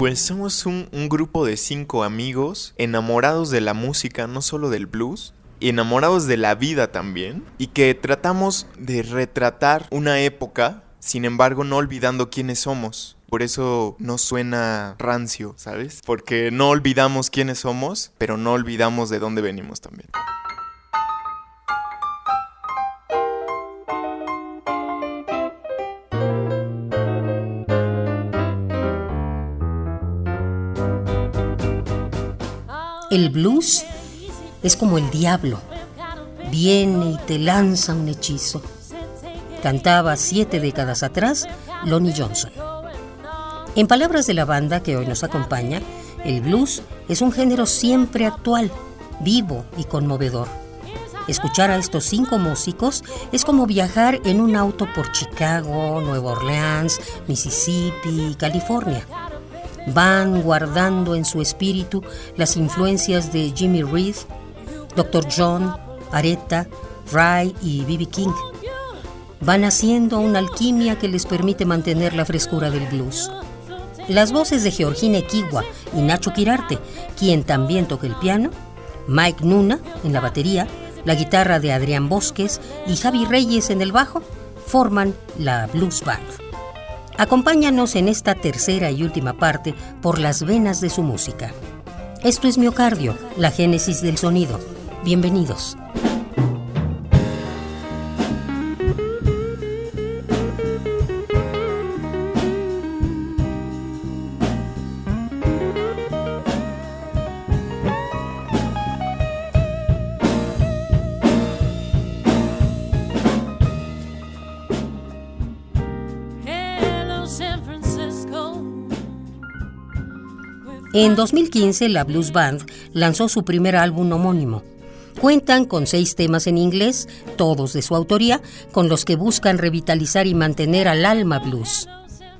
Pues somos un, grupo de cinco amigos enamorados de la música, no solo del blues, y enamorados de la vida también, y que tratamos de retratar una época, sin embargo no olvidando quiénes somos. Por eso no suena rancio, ¿sabes? Porque no olvidamos quiénes somos, pero no olvidamos de dónde venimos también. El blues es como el diablo. Viene y te lanza un hechizo. Cantaba siete décadas atrás Lonnie Johnson. En palabras de la banda que hoy nos acompaña, el blues es un género siempre actual, vivo y conmovedor. Escuchar a estos cinco músicos es como viajar en un auto por Chicago, Nueva Orleans, Mississippi, California van guardando en su espíritu las influencias de Jimmy Reed, Dr. John, Aretha, Ray y B.B. King. Van haciendo una alquimia que les permite mantener la frescura del blues. Las voces de Georgina Equigua y Nacho Quirarte, quien también toca el piano, Mike Nuna en la batería, la guitarra de Adrián Bosques y Javi Reyes en el bajo, forman la Blues Band. Acompáñanos en esta tercera y última parte por las venas de su música. Esto es Miocardio, la génesis del sonido. Bienvenidos. En 2015, la Blues Band lanzó su primer álbum homónimo. Cuentan con seis temas en inglés, todos de su autoría, con los que buscan revitalizar y mantener al alma blues.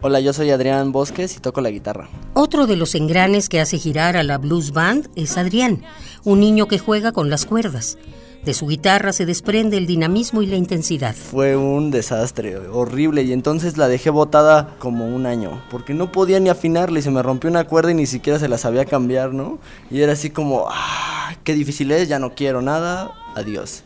Hola, yo soy Adrián Bosques y toco la guitarra. Otro de los engranes que hace girar a la Blues Band es Adrián, un niño que juega con las cuerdas. De su guitarra se desprende el dinamismo y la intensidad. Fue un desastre, horrible, y entonces la dejé botada como un año, porque no podía ni afinarle, y se me rompió una cuerda y ni siquiera se la sabía cambiar, ¿no? Y era así como, ah, qué difícil es, ya no quiero nada, adiós.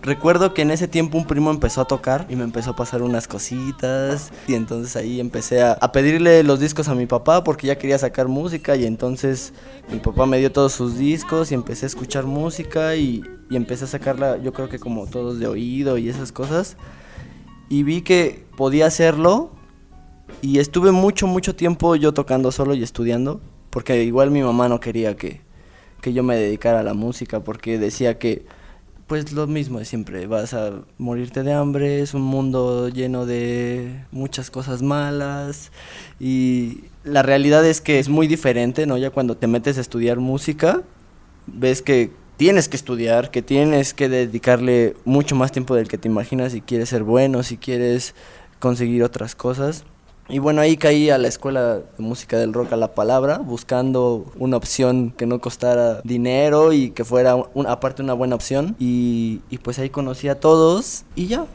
Recuerdo que en ese tiempo un primo empezó a tocar y me empezó a pasar unas cositas y entonces ahí empecé a, pedirle los discos a mi papá porque ya quería sacar música y entonces mi papá me dio todos sus discos y empecé a escuchar música y, y empecé a sacarla yo creo que como todos de oído y esas cosas. Y vi que podía hacerlo y estuve mucho mucho tiempo yo tocando solo y estudiando porque igual mi mamá no quería que, que yo me dedicara a la música porque decía que pues lo mismo de siempre, vas a morirte de hambre, es un mundo lleno de muchas cosas malas y la realidad es que es muy diferente, ¿no? Ya cuando te metes a estudiar música, ves que tienes que estudiar, que tienes que dedicarle mucho más tiempo del que te imaginas si quieres ser bueno, si quieres conseguir otras cosas. Y bueno, ahí caí a la escuela de música del rock a la palabra, buscando una opción que no costara dinero y que fuera aparte una buena opción. Y pues ahí conocí a todos y ya.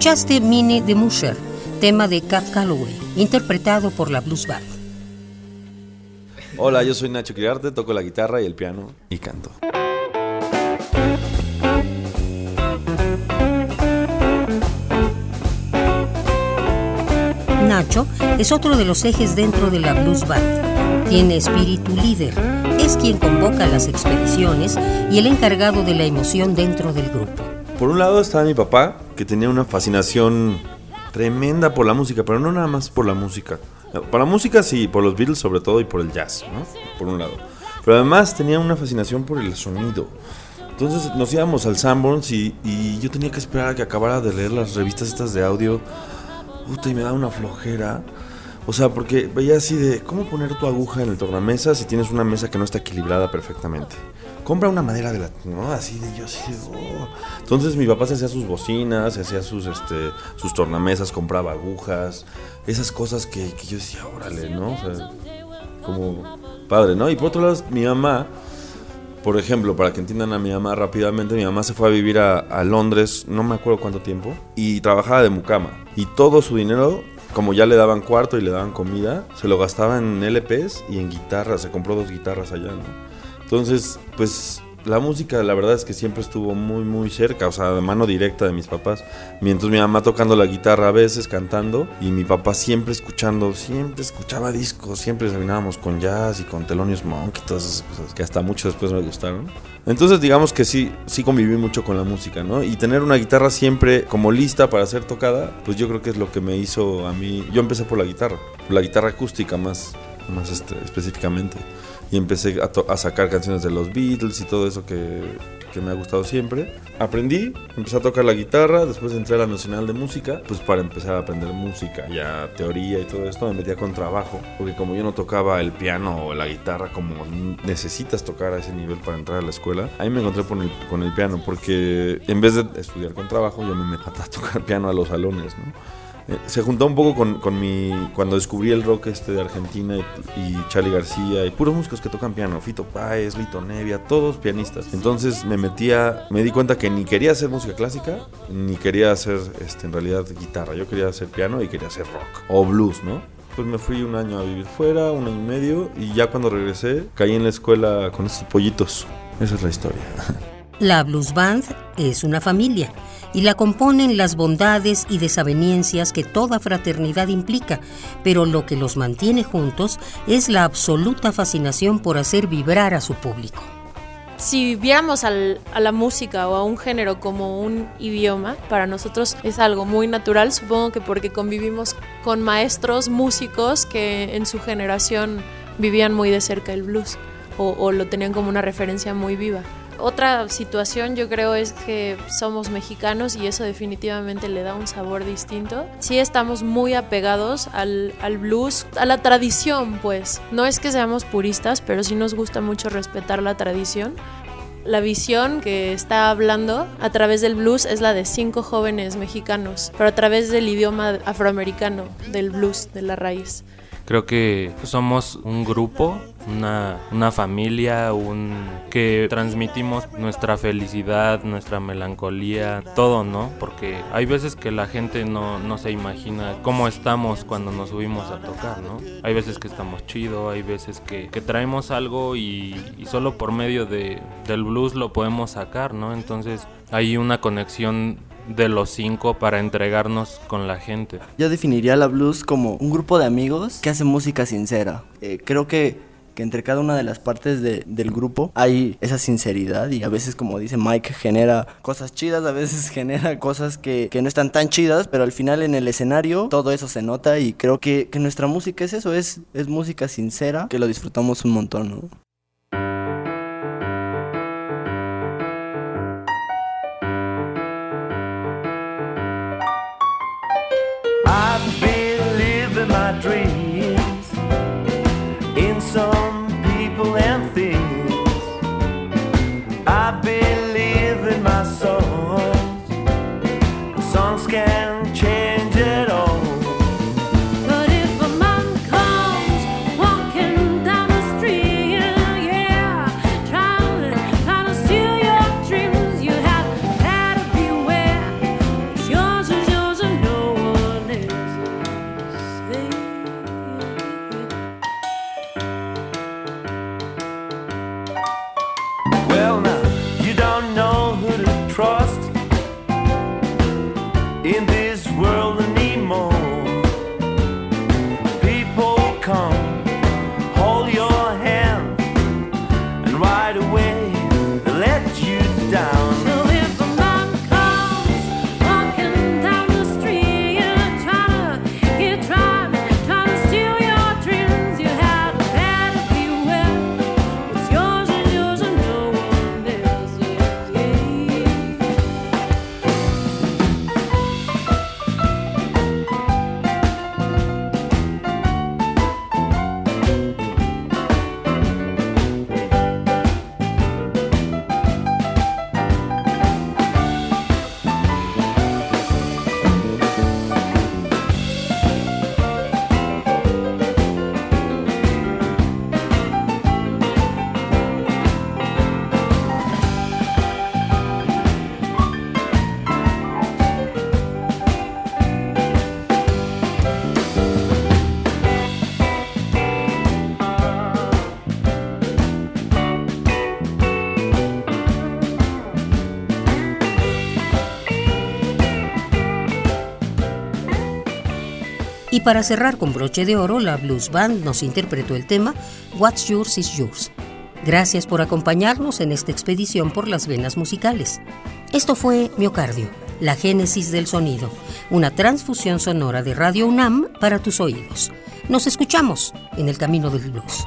Escuchaste Mini de Musher, tema de Cat Calloway, interpretado por la Blues Band. Hola, yo soy Nacho Quirarte, toco la guitarra y el piano y canto. Nacho es otro de los ejes dentro de la Blues Band. Tiene espíritu líder, es quien convoca las expediciones y el encargado de la emoción dentro del grupo. Por un lado estaba mi papá, que tenía una fascinación tremenda por la música, pero no nada más por la música. Por la música sí, por los Beatles sobre todo y por el jazz, ¿no? Por un lado. Pero además tenía una fascinación por el sonido. Entonces nos íbamos al Sanborns y, y yo tenía que esperar a que acabara de leer las revistas estas de audio. Puta, y me da una flojera. O sea, porque veía así de cómo poner tu aguja en el tornamesa si tienes una mesa que no está equilibrada perfectamente compra una madera de la, ¿no? Así de yo, así oh. Entonces mi papá se hacía sus bocinas, se hacía sus, este, sus tornamesas, compraba agujas, esas cosas que, que yo decía, órale, ¿no? O sea, como padre, ¿no? Y por otro lado, mi mamá, por ejemplo, para que entiendan a mi mamá rápidamente, mi mamá se fue a vivir a, a Londres, no me acuerdo cuánto tiempo, y trabajaba de mucama. Y todo su dinero como ya le daban cuarto y le daban comida, se lo gastaba en LPs y en guitarras. Se compró dos guitarras allá, ¿no? Entonces, pues la música la verdad es que siempre estuvo muy muy cerca, o sea, de mano directa de mis papás. Mientras mi mamá tocando la guitarra a veces, cantando, y mi papá siempre escuchando, siempre escuchaba discos, siempre terminábamos con jazz y con Thelonious Monk y todas esas cosas que hasta mucho después me gustaron. Entonces digamos que sí, sí conviví mucho con la música, ¿no? Y tener una guitarra siempre como lista para ser tocada, pues yo creo que es lo que me hizo a mí, yo empecé por la guitarra, la guitarra acústica más, más este, específicamente y empecé a, sacar canciones de los Beatles y todo eso que, que, me ha gustado siempre. Aprendí, empecé a tocar la guitarra, después entré a la Nacional de Música, pues para empezar a aprender música, ya teoría y todo esto, me metía con trabajo, porque como yo no tocaba el piano o la guitarra como necesitas tocar a ese nivel para entrar a la escuela, ahí me encontré con el, con el piano, porque en vez de estudiar con trabajo, yo me metí a tocar piano a los salones, ¿no? Eh, se juntó un poco con, con, mi. Cuando descubrí el rock este de Argentina y, Charlie García y puros músicos que tocan piano, Fito Páez, Lito Nevia, todos pianistas. Entonces me metía, me di cuenta que ni quería hacer música clásica, ni quería hacer este, en realidad guitarra. Yo quería hacer piano y quería hacer rock o blues, ¿no? Pues me fui un año a vivir fuera, un año y medio, y ya cuando regresé caí en la escuela con estos pollitos. Esa es la historia. La Blues Band es una familia y la componen las bondades y desavenencias que toda fraternidad implica, pero lo que los mantiene juntos es la absoluta fascinación por hacer vibrar a su público. Si viéramos a la música o a un género como un idioma, para nosotros es algo muy natural, supongo que porque convivimos con maestros músicos que en su generación vivían muy de cerca el blues o lo tenían como una referencia muy viva. Otra situación yo creo es que somos mexicanos y eso definitivamente le da un sabor distinto. Sí estamos muy apegados al, al, blues, a la tradición pues. No es que seamos puristas, pero sí nos gusta mucho respetar la tradición. La visión que está hablando a través del blues es la de cinco jóvenes mexicanos, pero a través del idioma afroamericano, del blues, de la raíz. Creo que somos un grupo, una, una familia, un que transmitimos nuestra felicidad, nuestra melancolía, todo, ¿no? Porque hay veces que la gente no, no se imagina cómo estamos cuando nos subimos a tocar, ¿no? Hay veces que estamos chido, hay veces que, que traemos algo y, y, solo por medio de, del blues lo podemos sacar, ¿no? Entonces hay una conexión de los cinco para entregarnos con la gente. Yo definiría la blues como un grupo de amigos que hace música sincera. Eh, creo que, que, entre cada una de las partes de, del grupo hay esa sinceridad y a veces, como dice Mike, genera cosas chidas, a veces genera cosas que, que no están tan chidas, pero al final en el escenario todo eso se nota y creo que, que nuestra música es eso, es, es música sincera, que lo disfrutamos un montón, ¿no? Para cerrar con broche de oro, la Blues Band nos interpretó el tema What's Yours is Yours. Gracias por acompañarnos en esta expedición por las venas musicales. Esto fue Miocardio, la génesis del sonido, una transfusión sonora de Radio UNAM para tus oídos. Nos escuchamos en el camino del blues.